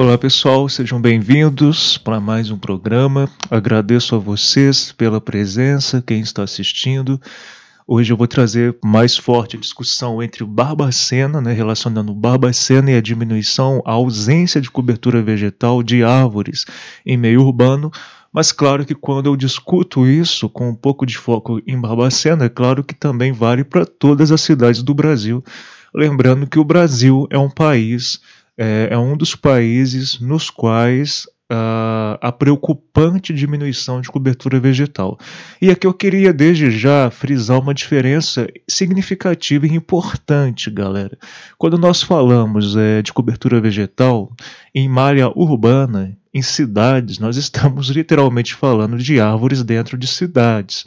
Olá pessoal, sejam bem-vindos para mais um programa. Agradeço a vocês pela presença, quem está assistindo. Hoje eu vou trazer mais forte a discussão entre o Barbacena, né, relacionando o Barbacena e a diminuição, a ausência de cobertura vegetal de árvores em meio urbano. Mas claro que quando eu discuto isso com um pouco de foco em Barbacena, é claro que também vale para todas as cidades do Brasil. Lembrando que o Brasil é um país é, é um dos países nos quais uh, a preocupante diminuição de cobertura vegetal. E aqui eu queria desde já frisar uma diferença significativa e importante, galera. Quando nós falamos é, de cobertura vegetal em malha urbana, em cidades, nós estamos literalmente falando de árvores dentro de cidades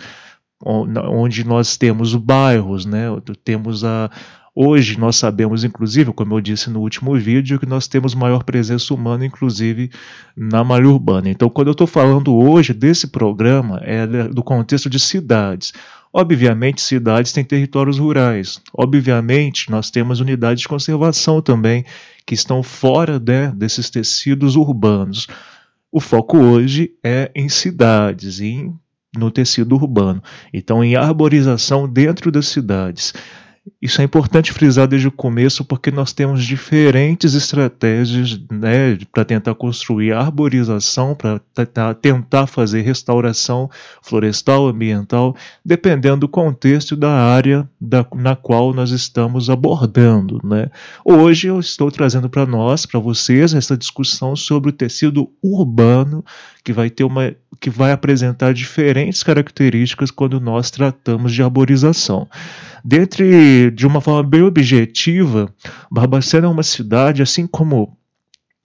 onde nós temos bairros, né? temos a, Hoje nós sabemos, inclusive, como eu disse no último vídeo, que nós temos maior presença humana, inclusive na malha urbana. Então, quando eu estou falando hoje desse programa, é do contexto de cidades. Obviamente, cidades têm territórios rurais. Obviamente, nós temos unidades de conservação também que estão fora né, desses tecidos urbanos. O foco hoje é em cidades, em, no tecido urbano. Então, em arborização dentro das cidades. Isso é importante frisar desde o começo porque nós temos diferentes estratégias né, para tentar construir arborização, para tentar fazer restauração florestal, ambiental, dependendo do contexto da área da, na qual nós estamos abordando. Né? Hoje eu estou trazendo para nós, para vocês, essa discussão sobre o tecido urbano que vai ter uma que vai apresentar diferentes características quando nós tratamos de arborização. Dentre, de uma forma bem objetiva, Barbacena é uma cidade, assim como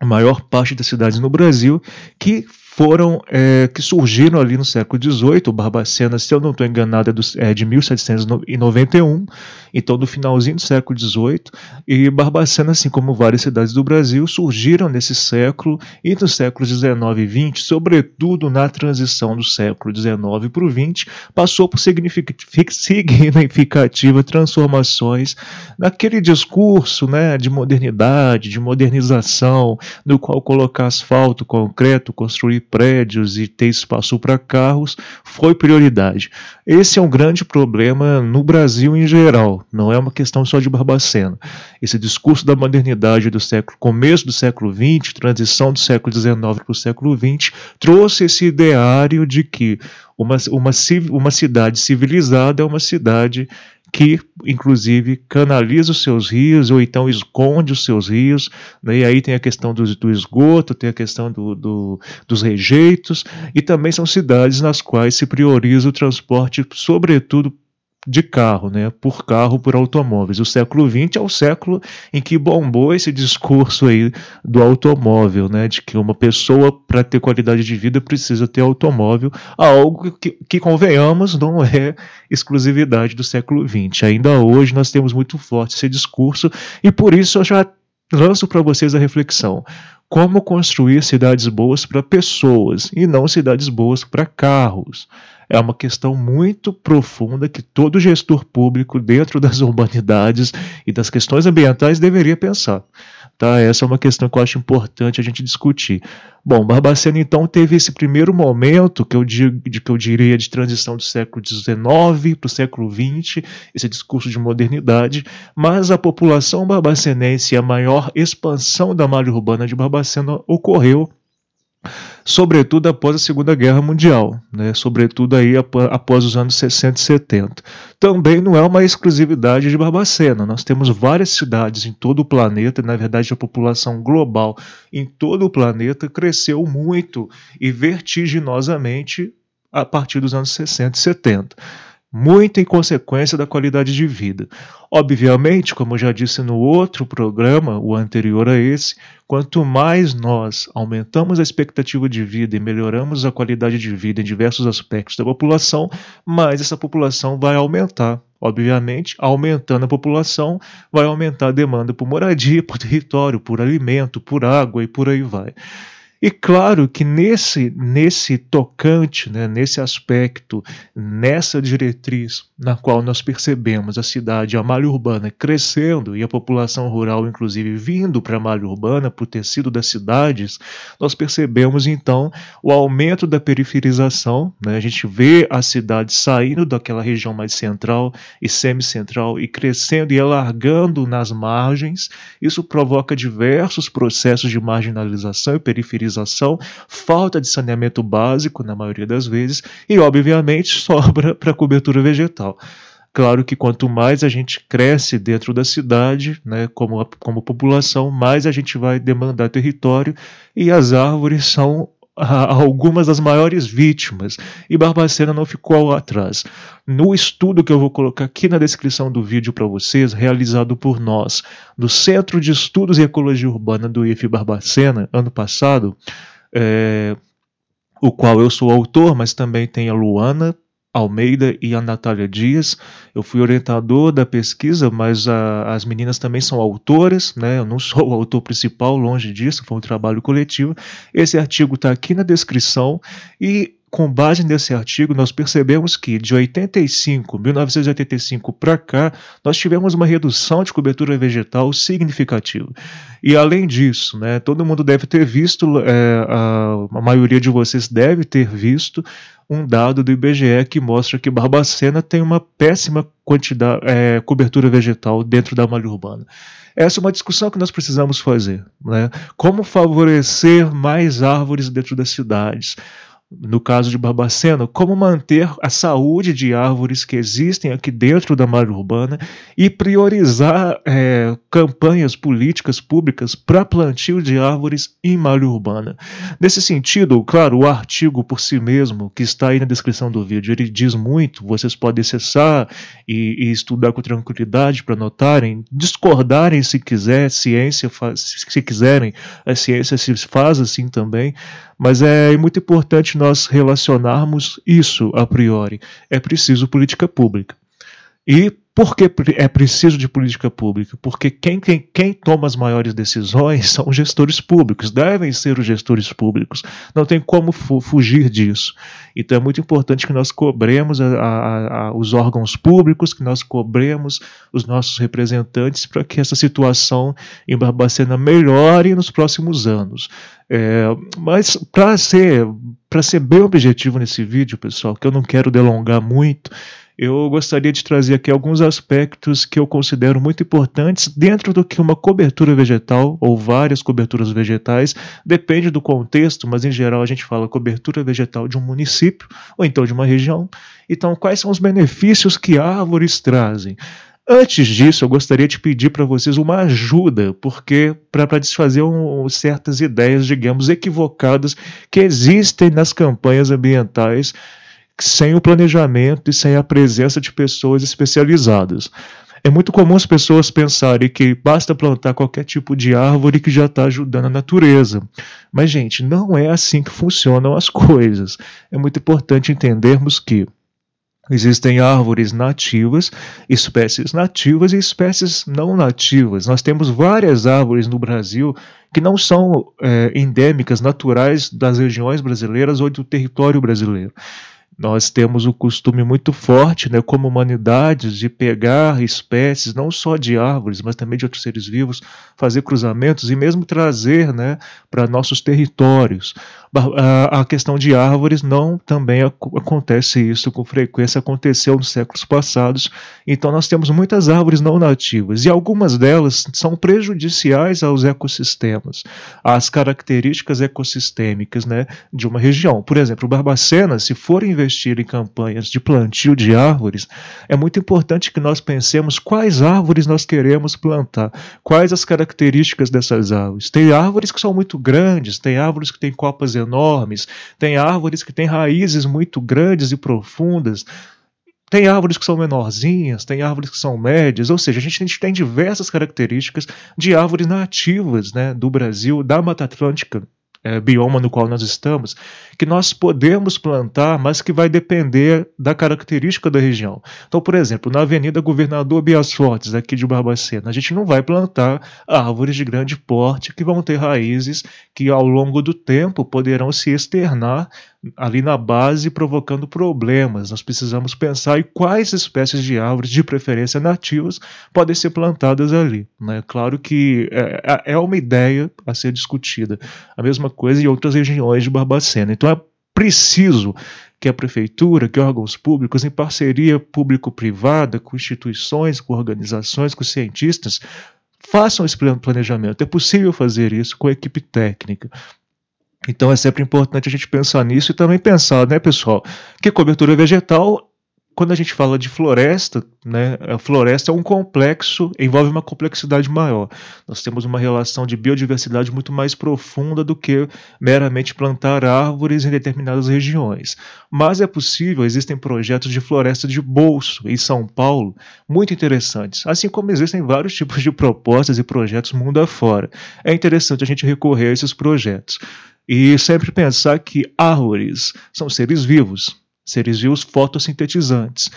a maior parte das cidades no Brasil, que foram é, que surgiram ali no século XVIII. O Barbacena, se eu não estou enganado, é, do, é, de 1791, então do finalzinho do século XVIII. E Barbacena, assim como várias cidades do Brasil, surgiram nesse século e nos séculos XIX e XX, sobretudo na transição do século XIX para o XX, passou por significativas transformações naquele discurso né, de modernidade, de modernização, no qual colocar asfalto, concreto, construir prédios e ter espaço para carros foi prioridade. Esse é um grande problema no Brasil em geral, não é uma questão só de Barbacena. Esse discurso da modernidade do século, começo do século XX, transição do século XIX para o século XX, trouxe esse ideário de que uma, uma, uma cidade civilizada é uma cidade que, inclusive, canaliza os seus rios ou então esconde os seus rios. Né? E aí tem a questão do, do esgoto, tem a questão do, do, dos rejeitos, e também são cidades nas quais se prioriza o transporte, sobretudo de carro, né, por carro, por automóveis. O século XX é o século em que bombou esse discurso aí do automóvel, né, de que uma pessoa para ter qualidade de vida precisa ter automóvel, algo que, que convenhamos não é exclusividade do século XX. Ainda hoje nós temos muito forte esse discurso e por isso eu já lanço para vocês a reflexão. Como construir cidades boas para pessoas e não cidades boas para carros? É uma questão muito profunda que todo gestor público dentro das urbanidades e das questões ambientais deveria pensar. Tá? Essa é uma questão que eu acho importante a gente discutir. Bom, Barbacena então teve esse primeiro momento que eu, digo, de, que eu diria de transição do século XIX para o século XX, esse discurso de modernidade, mas a população barbacenense e a maior expansão da malha urbana de Barbacena ocorreu sobretudo após a Segunda Guerra Mundial, né? sobretudo aí após os anos 60 e 70. Também não é uma exclusividade de Barbacena, nós temos várias cidades em todo o planeta, na verdade a população global em todo o planeta cresceu muito e vertiginosamente a partir dos anos 60 e 70 muito em consequência da qualidade de vida. Obviamente, como já disse no outro programa, o anterior a esse, quanto mais nós aumentamos a expectativa de vida e melhoramos a qualidade de vida em diversos aspectos da população, mais essa população vai aumentar. Obviamente, aumentando a população, vai aumentar a demanda por moradia, por território, por alimento, por água e por aí vai. E claro que nesse, nesse tocante, né, nesse aspecto, nessa diretriz na qual nós percebemos a cidade, a malha urbana crescendo e a população rural, inclusive, vindo para a malha urbana, para o tecido das cidades, nós percebemos então o aumento da periferização. Né, a gente vê a cidade saindo daquela região mais central e semicentral e crescendo e alargando nas margens. Isso provoca diversos processos de marginalização e periferização falta de saneamento básico na maioria das vezes e, obviamente, sobra para cobertura vegetal. Claro que quanto mais a gente cresce dentro da cidade, né, como, como população, mais a gente vai demandar território e as árvores são algumas das maiores vítimas, e Barbacena não ficou atrás. No estudo que eu vou colocar aqui na descrição do vídeo para vocês, realizado por nós, do Centro de Estudos em Ecologia Urbana do IF Barbacena, ano passado, é, o qual eu sou autor, mas também tem a Luana Almeida e a Natália Dias. Eu fui orientador da pesquisa, mas a, as meninas também são autoras, né? Eu não sou o autor principal, longe disso, foi um trabalho coletivo. Esse artigo está aqui na descrição e com base nesse artigo, nós percebemos que de 85, 1985 para cá, nós tivemos uma redução de cobertura vegetal significativa. E além disso, né, todo mundo deve ter visto, é, a, a maioria de vocês deve ter visto um dado do IBGE que mostra que Barbacena tem uma péssima quantidade, é, cobertura vegetal dentro da malha urbana. Essa é uma discussão que nós precisamos fazer. Né? Como favorecer mais árvores dentro das cidades? No caso de Barbacena, como manter a saúde de árvores que existem aqui dentro da malha urbana e priorizar é, campanhas políticas públicas para plantio de árvores em malha urbana. Nesse sentido, claro, o artigo por si mesmo, que está aí na descrição do vídeo, ele diz muito, vocês podem acessar e, e estudar com tranquilidade para notarem, discordarem se quiser, ciência se quiserem, a ciência se faz assim também, mas é muito importante nós relacionarmos isso a priori. É preciso política pública. E por que é preciso de política pública? Porque quem, quem, quem toma as maiores decisões são os gestores públicos, devem ser os gestores públicos. Não tem como fu fugir disso. Então é muito importante que nós cobremos a, a, a, os órgãos públicos, que nós cobremos os nossos representantes para que essa situação em Barbacena melhore nos próximos anos. É, mas para ser, ser bem objetivo nesse vídeo, pessoal, que eu não quero delongar muito, eu gostaria de trazer aqui alguns aspectos que eu considero muito importantes dentro do que uma cobertura vegetal ou várias coberturas vegetais, depende do contexto, mas em geral a gente fala cobertura vegetal de um município ou então de uma região. Então, quais são os benefícios que árvores trazem? Antes disso, eu gostaria de pedir para vocês uma ajuda, porque para desfazer um, certas ideias, digamos, equivocadas que existem nas campanhas ambientais sem o planejamento e sem a presença de pessoas especializadas. É muito comum as pessoas pensarem que basta plantar qualquer tipo de árvore que já está ajudando a natureza. Mas, gente, não é assim que funcionam as coisas. É muito importante entendermos que Existem árvores nativas, espécies nativas e espécies não nativas. Nós temos várias árvores no Brasil que não são é, endêmicas, naturais das regiões brasileiras ou do território brasileiro. Nós temos o costume muito forte, né, como humanidades, de pegar espécies, não só de árvores, mas também de outros seres vivos, fazer cruzamentos e mesmo trazer né, para nossos territórios. A questão de árvores não também acontece isso com frequência, aconteceu nos séculos passados. Então nós temos muitas árvores não nativas e algumas delas são prejudiciais aos ecossistemas, às características ecossistêmicas né, de uma região. Por exemplo, o Barbacena, se for investir investir em campanhas de plantio de árvores, é muito importante que nós pensemos quais árvores nós queremos plantar, quais as características dessas árvores. Tem árvores que são muito grandes, tem árvores que têm copas enormes, tem árvores que têm raízes muito grandes e profundas. Tem árvores que são menorzinhas, tem árvores que são médias, ou seja, a gente tem diversas características de árvores nativas né, do Brasil, da Mata Atlântica é, bioma no qual nós estamos, que nós podemos plantar, mas que vai depender da característica da região. Então, por exemplo, na Avenida Governador Bias Fortes, aqui de Barbacena, a gente não vai plantar árvores de grande porte que vão ter raízes que ao longo do tempo poderão se externar ali na base, provocando problemas. Nós precisamos pensar em quais espécies de árvores, de preferência nativas, podem ser plantadas ali. Né? Claro que é, é, é uma ideia a ser discutida. A mesma coisa em outras regiões de Barbacena. Então é preciso que a prefeitura, que órgãos públicos, em parceria público-privada, com instituições, com organizações, com cientistas, façam esse planejamento. É possível fazer isso com equipe técnica. Então é sempre importante a gente pensar nisso e também pensar, né, pessoal, que cobertura vegetal quando a gente fala de floresta, né, a floresta é um complexo, envolve uma complexidade maior. Nós temos uma relação de biodiversidade muito mais profunda do que meramente plantar árvores em determinadas regiões. Mas é possível, existem projetos de floresta de bolso em São Paulo muito interessantes, assim como existem vários tipos de propostas e projetos mundo afora. É interessante a gente recorrer a esses projetos. E sempre pensar que árvores são seres vivos, seres vivos fotossintetizantes.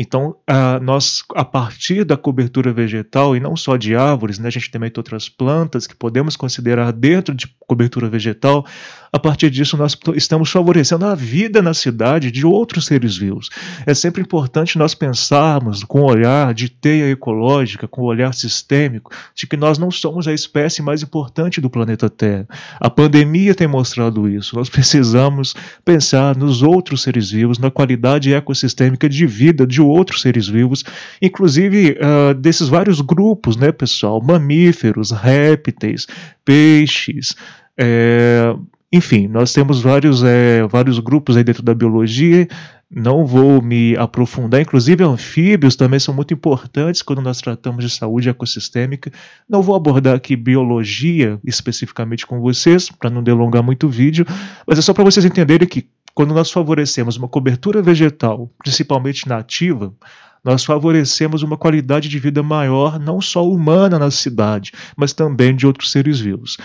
Então, nós, a partir da cobertura vegetal, e não só de árvores, né, a gente também tem outras plantas que podemos considerar dentro de cobertura vegetal, a partir disso nós estamos favorecendo a vida na cidade de outros seres vivos. É sempre importante nós pensarmos com o olhar de teia ecológica, com o olhar sistêmico, de que nós não somos a espécie mais importante do planeta Terra. A pandemia tem mostrado isso. Nós precisamos pensar nos outros seres vivos, na qualidade ecossistêmica de vida de outros seres vivos, inclusive uh, desses vários grupos, né, pessoal? Mamíferos, répteis, peixes. É, enfim, nós temos vários, é, vários grupos aí dentro da biologia, não vou me aprofundar, inclusive anfíbios também são muito importantes quando nós tratamos de saúde ecossistêmica. Não vou abordar aqui biologia especificamente com vocês, para não delongar muito o vídeo, mas é só para vocês entenderem que quando nós favorecemos uma cobertura vegetal, principalmente nativa, nós favorecemos uma qualidade de vida maior, não só humana na cidade, mas também de outros seres vivos.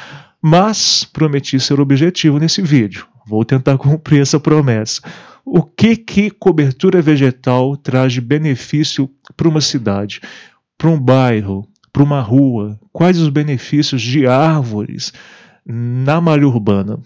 Mas prometi ser objetivo nesse vídeo. Vou tentar cumprir essa promessa. O que que cobertura vegetal traz de benefício para uma cidade, para um bairro, para uma rua? Quais os benefícios de árvores na malha urbana?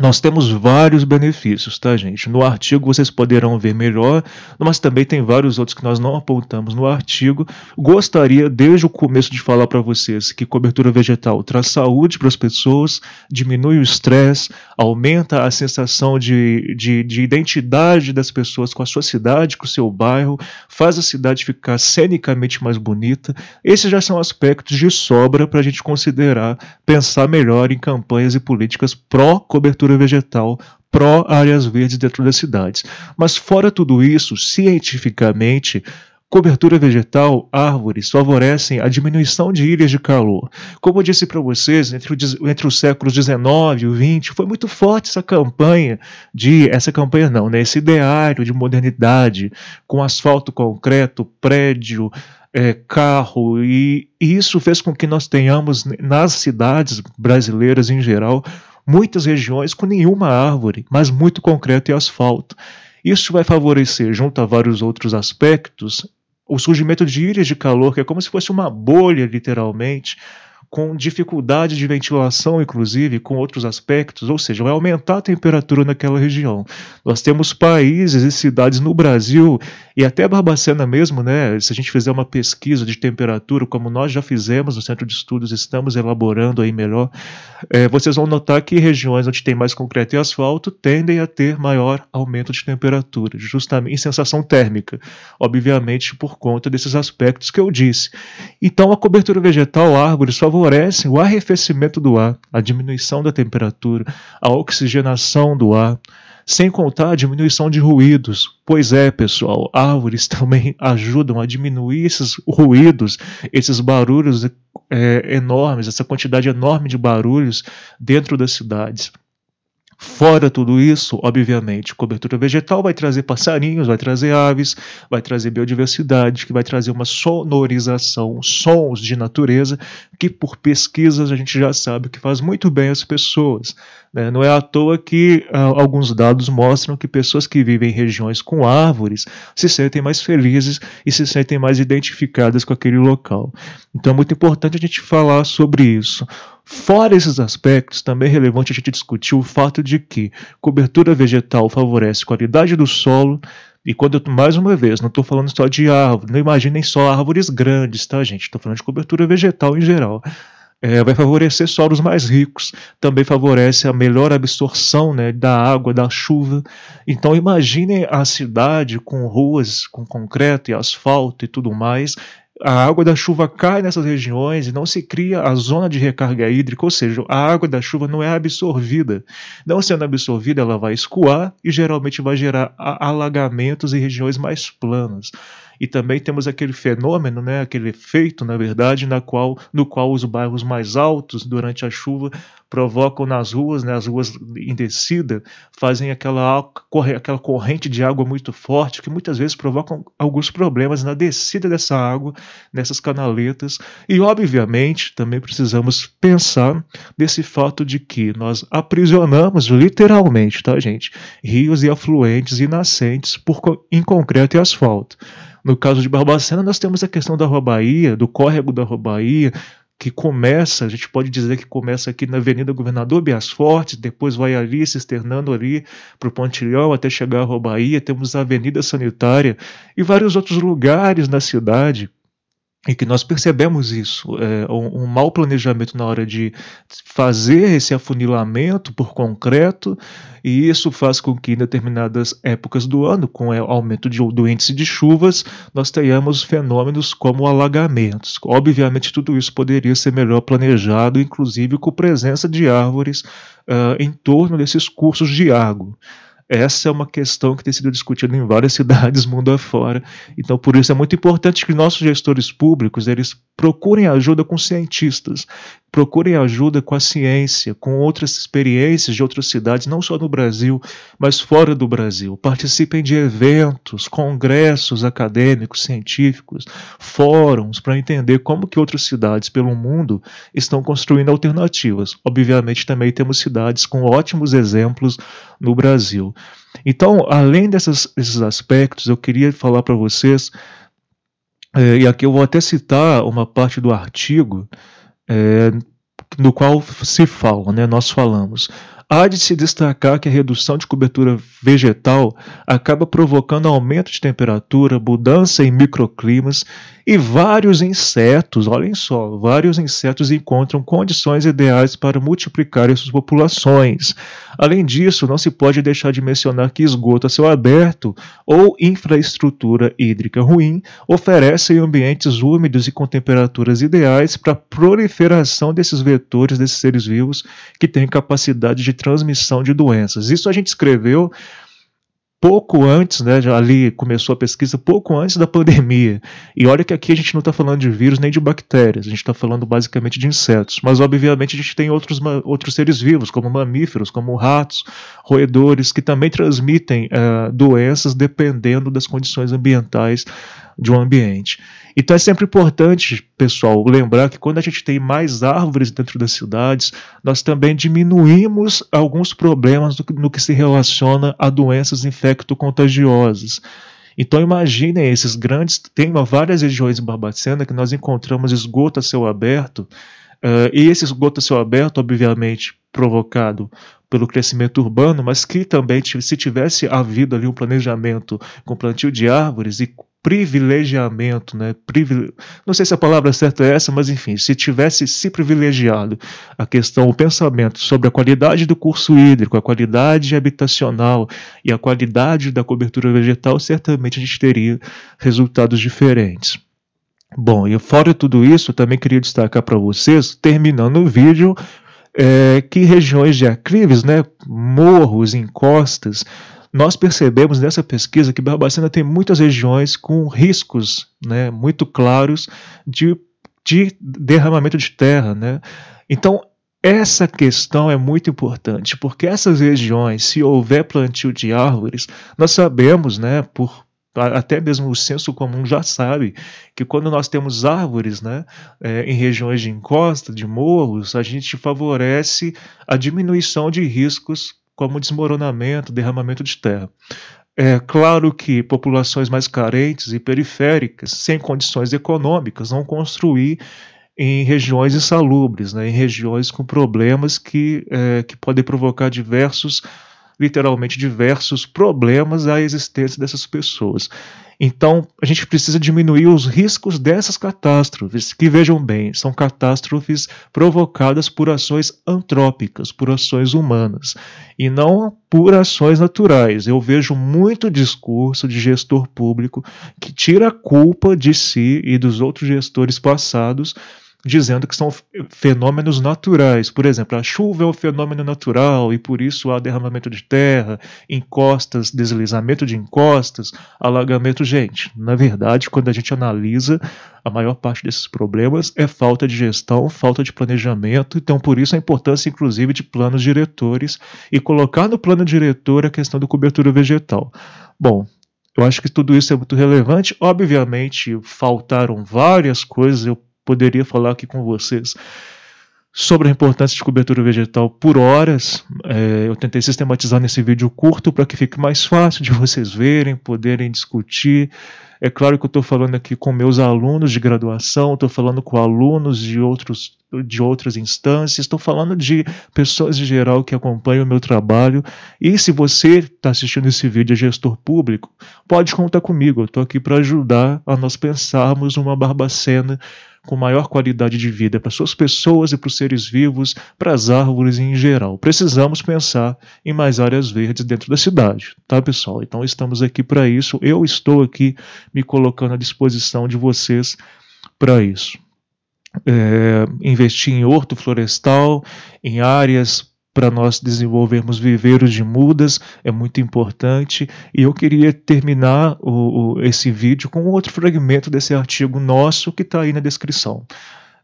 Nós temos vários benefícios, tá, gente? No artigo vocês poderão ver melhor, mas também tem vários outros que nós não apontamos no artigo. Gostaria, desde o começo, de falar para vocês que cobertura vegetal traz saúde para as pessoas, diminui o estresse, aumenta a sensação de, de, de identidade das pessoas com a sua cidade, com o seu bairro, faz a cidade ficar cenicamente mais bonita. Esses já são aspectos de sobra para a gente considerar, pensar melhor em campanhas e políticas pró-cobertura vegetal pró-áreas verdes dentro das cidades. Mas fora tudo isso, cientificamente, Cobertura vegetal, árvores, favorecem a diminuição de ilhas de calor. Como eu disse para vocês, entre, o, entre os séculos XIX e XX, foi muito forte essa campanha de. Essa campanha não, né? Esse ideário de modernidade, com asfalto concreto, prédio, é, carro, e, e isso fez com que nós tenhamos nas cidades brasileiras em geral muitas regiões com nenhuma árvore, mas muito concreto e asfalto. Isso vai favorecer, junto a vários outros aspectos, o surgimento de ilhas de calor, que é como se fosse uma bolha, literalmente, com dificuldade de ventilação, inclusive, com outros aspectos, ou seja, vai aumentar a temperatura naquela região. Nós temos países e cidades no Brasil, e até Barbacena mesmo, né? Se a gente fizer uma pesquisa de temperatura, como nós já fizemos no Centro de Estudos, estamos elaborando aí melhor, é, vocês vão notar que regiões onde tem mais concreto e asfalto tendem a ter maior aumento de temperatura, justamente em sensação térmica, obviamente por conta desses aspectos que eu disse. Então, a cobertura vegetal, árvores, favorecem o arrefecimento do ar, a diminuição da temperatura, a oxigenação do ar, sem contar a diminuição de ruídos. Pois é, pessoal, árvores também ajudam a diminuir esses ruídos, esses barulhos é, enormes, essa quantidade enorme de barulhos dentro das cidades. Fora tudo isso, obviamente, cobertura vegetal vai trazer passarinhos, vai trazer aves, vai trazer biodiversidade, que vai trazer uma sonorização, sons de natureza, que por pesquisas a gente já sabe que faz muito bem às pessoas. Né? Não é à toa que ah, alguns dados mostram que pessoas que vivem em regiões com árvores se sentem mais felizes e se sentem mais identificadas com aquele local. Então é muito importante a gente falar sobre isso. Fora esses aspectos, também é relevante a gente discutir o fato de que cobertura vegetal favorece a qualidade do solo, e quando eu, mais uma vez, não estou falando só de árvore, não imaginem só árvores grandes, tá, gente? Estou falando de cobertura vegetal em geral. É, vai favorecer solos mais ricos, também favorece a melhor absorção né, da água, da chuva. Então imaginem a cidade com ruas com concreto e asfalto e tudo mais, a água da chuva cai nessas regiões e não se cria a zona de recarga hídrica, ou seja, a água da chuva não é absorvida. Não sendo absorvida, ela vai escoar e geralmente vai gerar alagamentos em regiões mais planas e também temos aquele fenômeno, né, aquele efeito, na verdade, na qual, no qual os bairros mais altos durante a chuva provocam nas ruas, né, as ruas em descida, fazem aquela, aquela corrente de água muito forte que muitas vezes provocam alguns problemas na descida dessa água, nessas canaletas. E, obviamente, também precisamos pensar nesse fato de que nós aprisionamos literalmente, tá, gente, rios e afluentes e nascentes por, em concreto e asfalto. No caso de Barbacena, nós temos a questão da Rua Bahia, do córrego da Rua Bahia, que começa, a gente pode dizer que começa aqui na Avenida Governador Bias Fortes, depois vai ali, se externando ali para o Pontilhão até chegar à Rua Bahia, temos a Avenida Sanitária e vários outros lugares na cidade e que nós percebemos isso, é, um, um mau planejamento na hora de fazer esse afunilamento por concreto, e isso faz com que em determinadas épocas do ano, com o aumento de, do índice de chuvas, nós tenhamos fenômenos como alagamentos. Obviamente, tudo isso poderia ser melhor planejado, inclusive com presença de árvores uh, em torno desses cursos de água. Essa é uma questão que tem sido discutida em várias cidades mundo afora. Então, por isso é muito importante que nossos gestores públicos eles procurem ajuda com cientistas, procurem ajuda com a ciência, com outras experiências de outras cidades, não só no Brasil, mas fora do Brasil. Participem de eventos, congressos acadêmicos, científicos, fóruns para entender como que outras cidades pelo mundo estão construindo alternativas. Obviamente também temos cidades com ótimos exemplos no Brasil. Então, além dessas, desses aspectos, eu queria falar para vocês, é, e aqui eu vou até citar uma parte do artigo é, no qual se fala, né, nós falamos. Há de se destacar que a redução de cobertura vegetal acaba provocando aumento de temperatura, mudança em microclimas e vários insetos, olhem só, vários insetos encontram condições ideais para multiplicar suas populações. Além disso, não se pode deixar de mencionar que esgoto a céu aberto ou infraestrutura hídrica ruim oferecem ambientes úmidos e com temperaturas ideais para a proliferação desses vetores, desses seres vivos que têm capacidade de transmissão de doenças. Isso a gente escreveu pouco antes, né, ali começou a pesquisa pouco antes da pandemia. E olha que aqui a gente não está falando de vírus nem de bactérias, a gente está falando basicamente de insetos. Mas obviamente a gente tem outros, outros seres vivos, como mamíferos, como ratos, roedores, que também transmitem uh, doenças dependendo das condições ambientais de um ambiente. Então é sempre importante, pessoal, lembrar que quando a gente tem mais árvores dentro das cidades, nós também diminuímos alguns problemas no que se relaciona a doenças infecto-contagiosas. Então imaginem esses grandes, tem várias regiões em Barbacena que nós encontramos esgoto a céu aberto Uh, e esse esgoto a céu aberto, obviamente, provocado pelo crescimento urbano, mas que também, se tivesse havido ali um planejamento com plantio de árvores e privilegiamento, né? Privile... Não sei se a palavra certa é essa, mas enfim, se tivesse se privilegiado a questão, o pensamento sobre a qualidade do curso hídrico, a qualidade habitacional e a qualidade da cobertura vegetal, certamente a gente teria resultados diferentes. Bom, e fora tudo isso, também queria destacar para vocês, terminando o vídeo, é, que regiões de aclives, né, morros, encostas, nós percebemos nessa pesquisa que Barbacena tem muitas regiões com riscos né, muito claros de, de derramamento de terra. Né? Então, essa questão é muito importante, porque essas regiões, se houver plantio de árvores, nós sabemos, né, por até mesmo o senso comum já sabe que quando nós temos árvores né, é, em regiões de encosta, de morros, a gente favorece a diminuição de riscos como desmoronamento, derramamento de terra. É claro que populações mais carentes e periféricas, sem condições econômicas, vão construir em regiões insalubres, né, em regiões com problemas que, é, que podem provocar diversos, literalmente diversos problemas à existência dessas pessoas. Então, a gente precisa diminuir os riscos dessas catástrofes, que vejam bem, são catástrofes provocadas por ações antrópicas, por ações humanas, e não por ações naturais. Eu vejo muito discurso de gestor público que tira a culpa de si e dos outros gestores passados dizendo que são fenômenos naturais. Por exemplo, a chuva é um fenômeno natural e por isso há derramamento de terra, encostas, deslizamento de encostas, alagamento. Gente, na verdade, quando a gente analisa, a maior parte desses problemas é falta de gestão, falta de planejamento. Então, por isso a importância, inclusive, de planos diretores e colocar no plano diretor a questão da cobertura vegetal. Bom, eu acho que tudo isso é muito relevante. Obviamente, faltaram várias coisas. Eu poderia falar aqui com vocês sobre a importância de cobertura vegetal por horas. É, eu tentei sistematizar nesse vídeo curto para que fique mais fácil de vocês verem, poderem discutir. É claro que eu estou falando aqui com meus alunos de graduação, estou falando com alunos de, outros, de outras instâncias, estou falando de pessoas em geral que acompanham o meu trabalho. E se você está assistindo esse vídeo é gestor público, pode contar comigo. Eu estou aqui para ajudar a nós pensarmos uma Barbacena com maior qualidade de vida para suas pessoas e para os seres vivos, para as árvores em geral. Precisamos pensar em mais áreas verdes dentro da cidade, tá, pessoal? Então estamos aqui para isso. Eu estou aqui me colocando à disposição de vocês para isso. É, investir em horto florestal, em áreas para nós desenvolvermos viveiros de mudas é muito importante. E eu queria terminar o, o, esse vídeo com outro fragmento desse artigo nosso que está aí na descrição.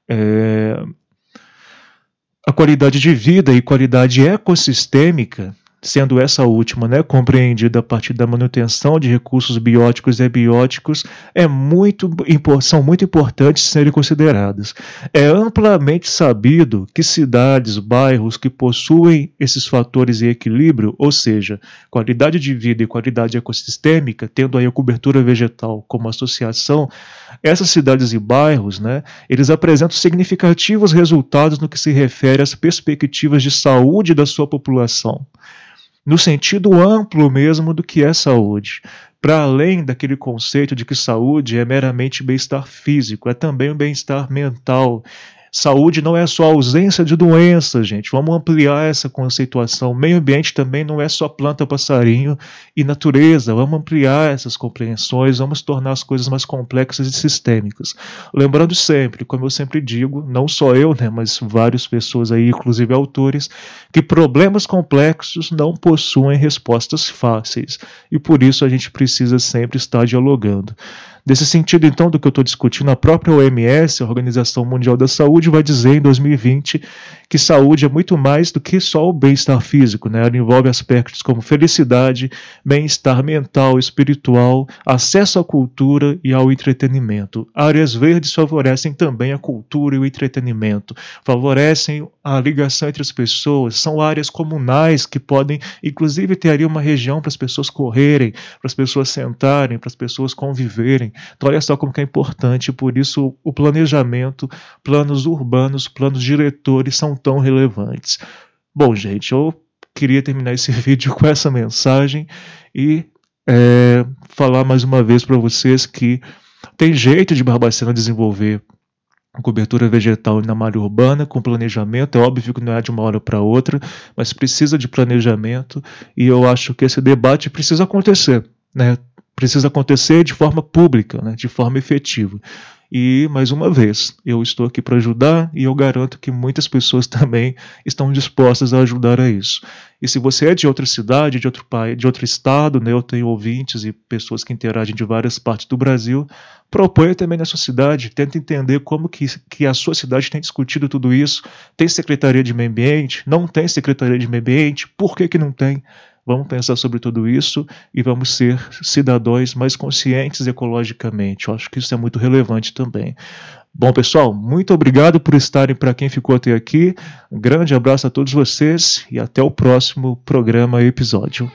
É, a qualidade de vida e qualidade ecossistêmica sendo essa última né, compreendida a partir da manutenção de recursos bióticos e abióticos, é muito, são muito importantes serem consideradas. É amplamente sabido que cidades, bairros que possuem esses fatores em equilíbrio, ou seja, qualidade de vida e qualidade ecossistêmica, tendo aí a cobertura vegetal como associação, essas cidades e bairros, né, eles apresentam significativos resultados no que se refere às perspectivas de saúde da sua população no sentido amplo mesmo do que é saúde. Para além daquele conceito de que saúde é meramente bem-estar físico, é também o bem-estar mental, Saúde não é só ausência de doenças, gente. Vamos ampliar essa conceituação. Meio ambiente também não é só planta, passarinho e natureza. Vamos ampliar essas compreensões, vamos tornar as coisas mais complexas e sistêmicas. Lembrando sempre, como eu sempre digo, não só eu, né, mas várias pessoas aí, inclusive autores, que problemas complexos não possuem respostas fáceis. E por isso a gente precisa sempre estar dialogando. Nesse sentido, então, do que eu estou discutindo, a própria OMS, a Organização Mundial da Saúde, vai dizer em 2020 que saúde é muito mais do que só o bem-estar físico, né? Ela envolve aspectos como felicidade, bem-estar mental, espiritual, acesso à cultura e ao entretenimento. Áreas verdes favorecem também a cultura e o entretenimento, favorecem a ligação entre as pessoas, são áreas comunais que podem, inclusive, ter ali uma região para as pessoas correrem, para as pessoas sentarem, para as pessoas conviverem. Então, olha só como que é importante, por isso o planejamento, planos urbanos, planos diretores são tão relevantes. Bom, gente, eu queria terminar esse vídeo com essa mensagem e é, falar mais uma vez para vocês que tem jeito de Barbacena desenvolver cobertura vegetal na malha urbana com planejamento. É óbvio que não é de uma hora para outra, mas precisa de planejamento e eu acho que esse debate precisa acontecer, né? Precisa acontecer de forma pública, né? de forma efetiva. E, mais uma vez, eu estou aqui para ajudar e eu garanto que muitas pessoas também estão dispostas a ajudar a isso. E se você é de outra cidade, de outro país, de outro estado, né, eu tenho ouvintes e pessoas que interagem de várias partes do Brasil, proponha também na sua cidade, tenta entender como que, que a sua cidade tem discutido tudo isso. Tem secretaria de meio ambiente? Não tem secretaria de meio ambiente? Por que, que não tem? Vamos pensar sobre tudo isso e vamos ser cidadãos mais conscientes ecologicamente. Eu acho que isso é muito relevante também. Bom, pessoal, muito obrigado por estarem para quem ficou até aqui. Um grande abraço a todos vocês e até o próximo programa e episódio.